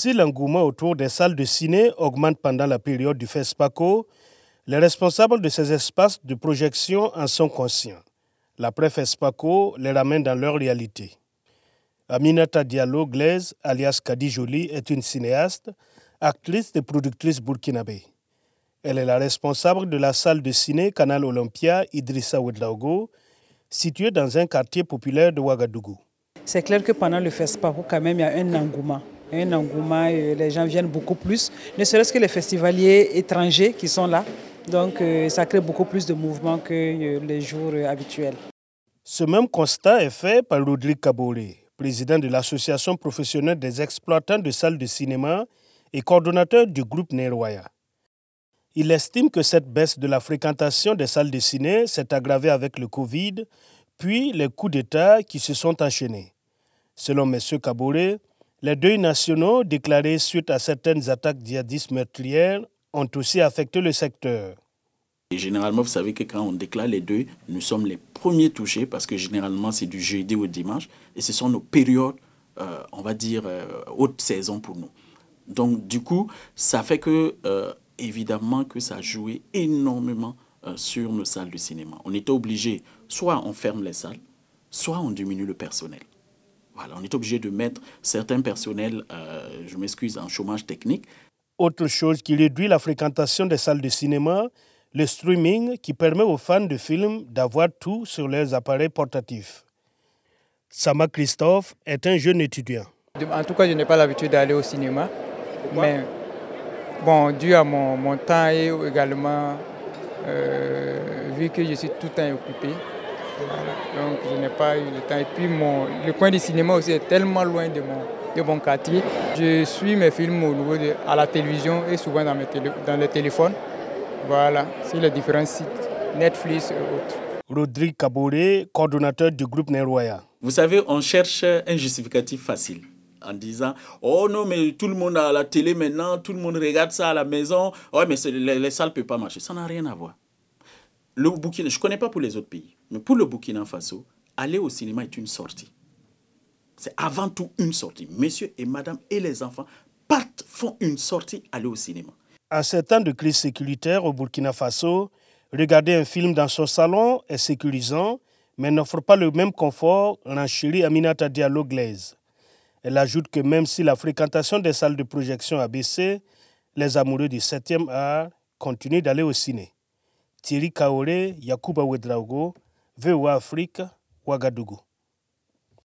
Si l'engouement autour des salles de ciné augmente pendant la période du FESPACO, les responsables de ces espaces de projection en sont conscients. L'après FESPACO les ramène dans leur réalité. Aminata Diallo Glaise, alias Kadi Jolie, est une cinéaste, actrice et productrice burkinabé. Elle est la responsable de la salle de ciné Canal Olympia Idrissa Ouedraogo, située dans un quartier populaire de Ouagadougou. C'est clair que pendant le FESPACO, quand même, il y a un engouement un engouement, les gens viennent beaucoup plus, ne serait-ce que les festivaliers étrangers qui sont là. Donc euh, ça crée beaucoup plus de mouvements que euh, les jours euh, habituels. Ce même constat est fait par Rodrigue Kaboré, président de l'Association professionnelle des exploitants de salles de cinéma et coordonnateur du groupe Neroya. Il estime que cette baisse de la fréquentation des salles de ciné s'est aggravée avec le Covid, puis les coups d'État qui se sont enchaînés. Selon M. Kaboré, les deuils nationaux déclarés suite à certaines attaques djihadistes meurtrières ont aussi affecté le secteur. Et généralement, vous savez que quand on déclare les deuils, nous sommes les premiers touchés parce que généralement c'est du jeudi ou dimanche et ce sont nos périodes, euh, on va dire, euh, haute saison pour nous. Donc du coup, ça fait que, euh, évidemment, que ça a joué énormément sur nos salles de cinéma. On était obligé, soit on ferme les salles, soit on diminue le personnel. Voilà, on est obligé de mettre certains personnels, je m'excuse, en chômage technique. Autre chose qui réduit la fréquentation des salles de cinéma, le streaming qui permet aux fans de films d'avoir tout sur leurs appareils portatifs. Sama Christophe est un jeune étudiant. En tout cas, je n'ai pas l'habitude d'aller au cinéma. mais bon, dû à mon, temps et également euh, vu que je suis tout le temps occupé, donc je n'ai pas eu le temps. Et puis mon, le coin du cinéma aussi est tellement loin de mon, de mon quartier. Je suis mes films au niveau de, à la télévision et souvent dans, mes dans le téléphone. Voilà, sur les différents sites, Netflix et autres. Rodrigue Kaboré, coordonnateur du groupe Neroya. Vous savez, on cherche un justificatif facile en disant Oh non, mais tout le monde a la télé maintenant, tout le monde regarde ça à la maison. Oh, mais les, les salles ne peuvent pas marcher. Ça n'a rien à voir. Le Burkina, je ne connais pas pour les autres pays, mais pour le Burkina Faso, aller au cinéma est une sortie. C'est avant tout une sortie. Monsieur et madame et les enfants partent, font une sortie, aller au cinéma. En ces temps de crise sécuritaire au Burkina Faso, regarder un film dans son salon est sécurisant, mais n'offre pas le même confort, renchérit Aminata Diallo Glaise. Elle ajoute que même si la fréquentation des salles de projection a baissé, les amoureux du 7e art continuent d'aller au ciné. Thierry Kaore, Yakuba Wedraogo, VOA wa Ouagadougou.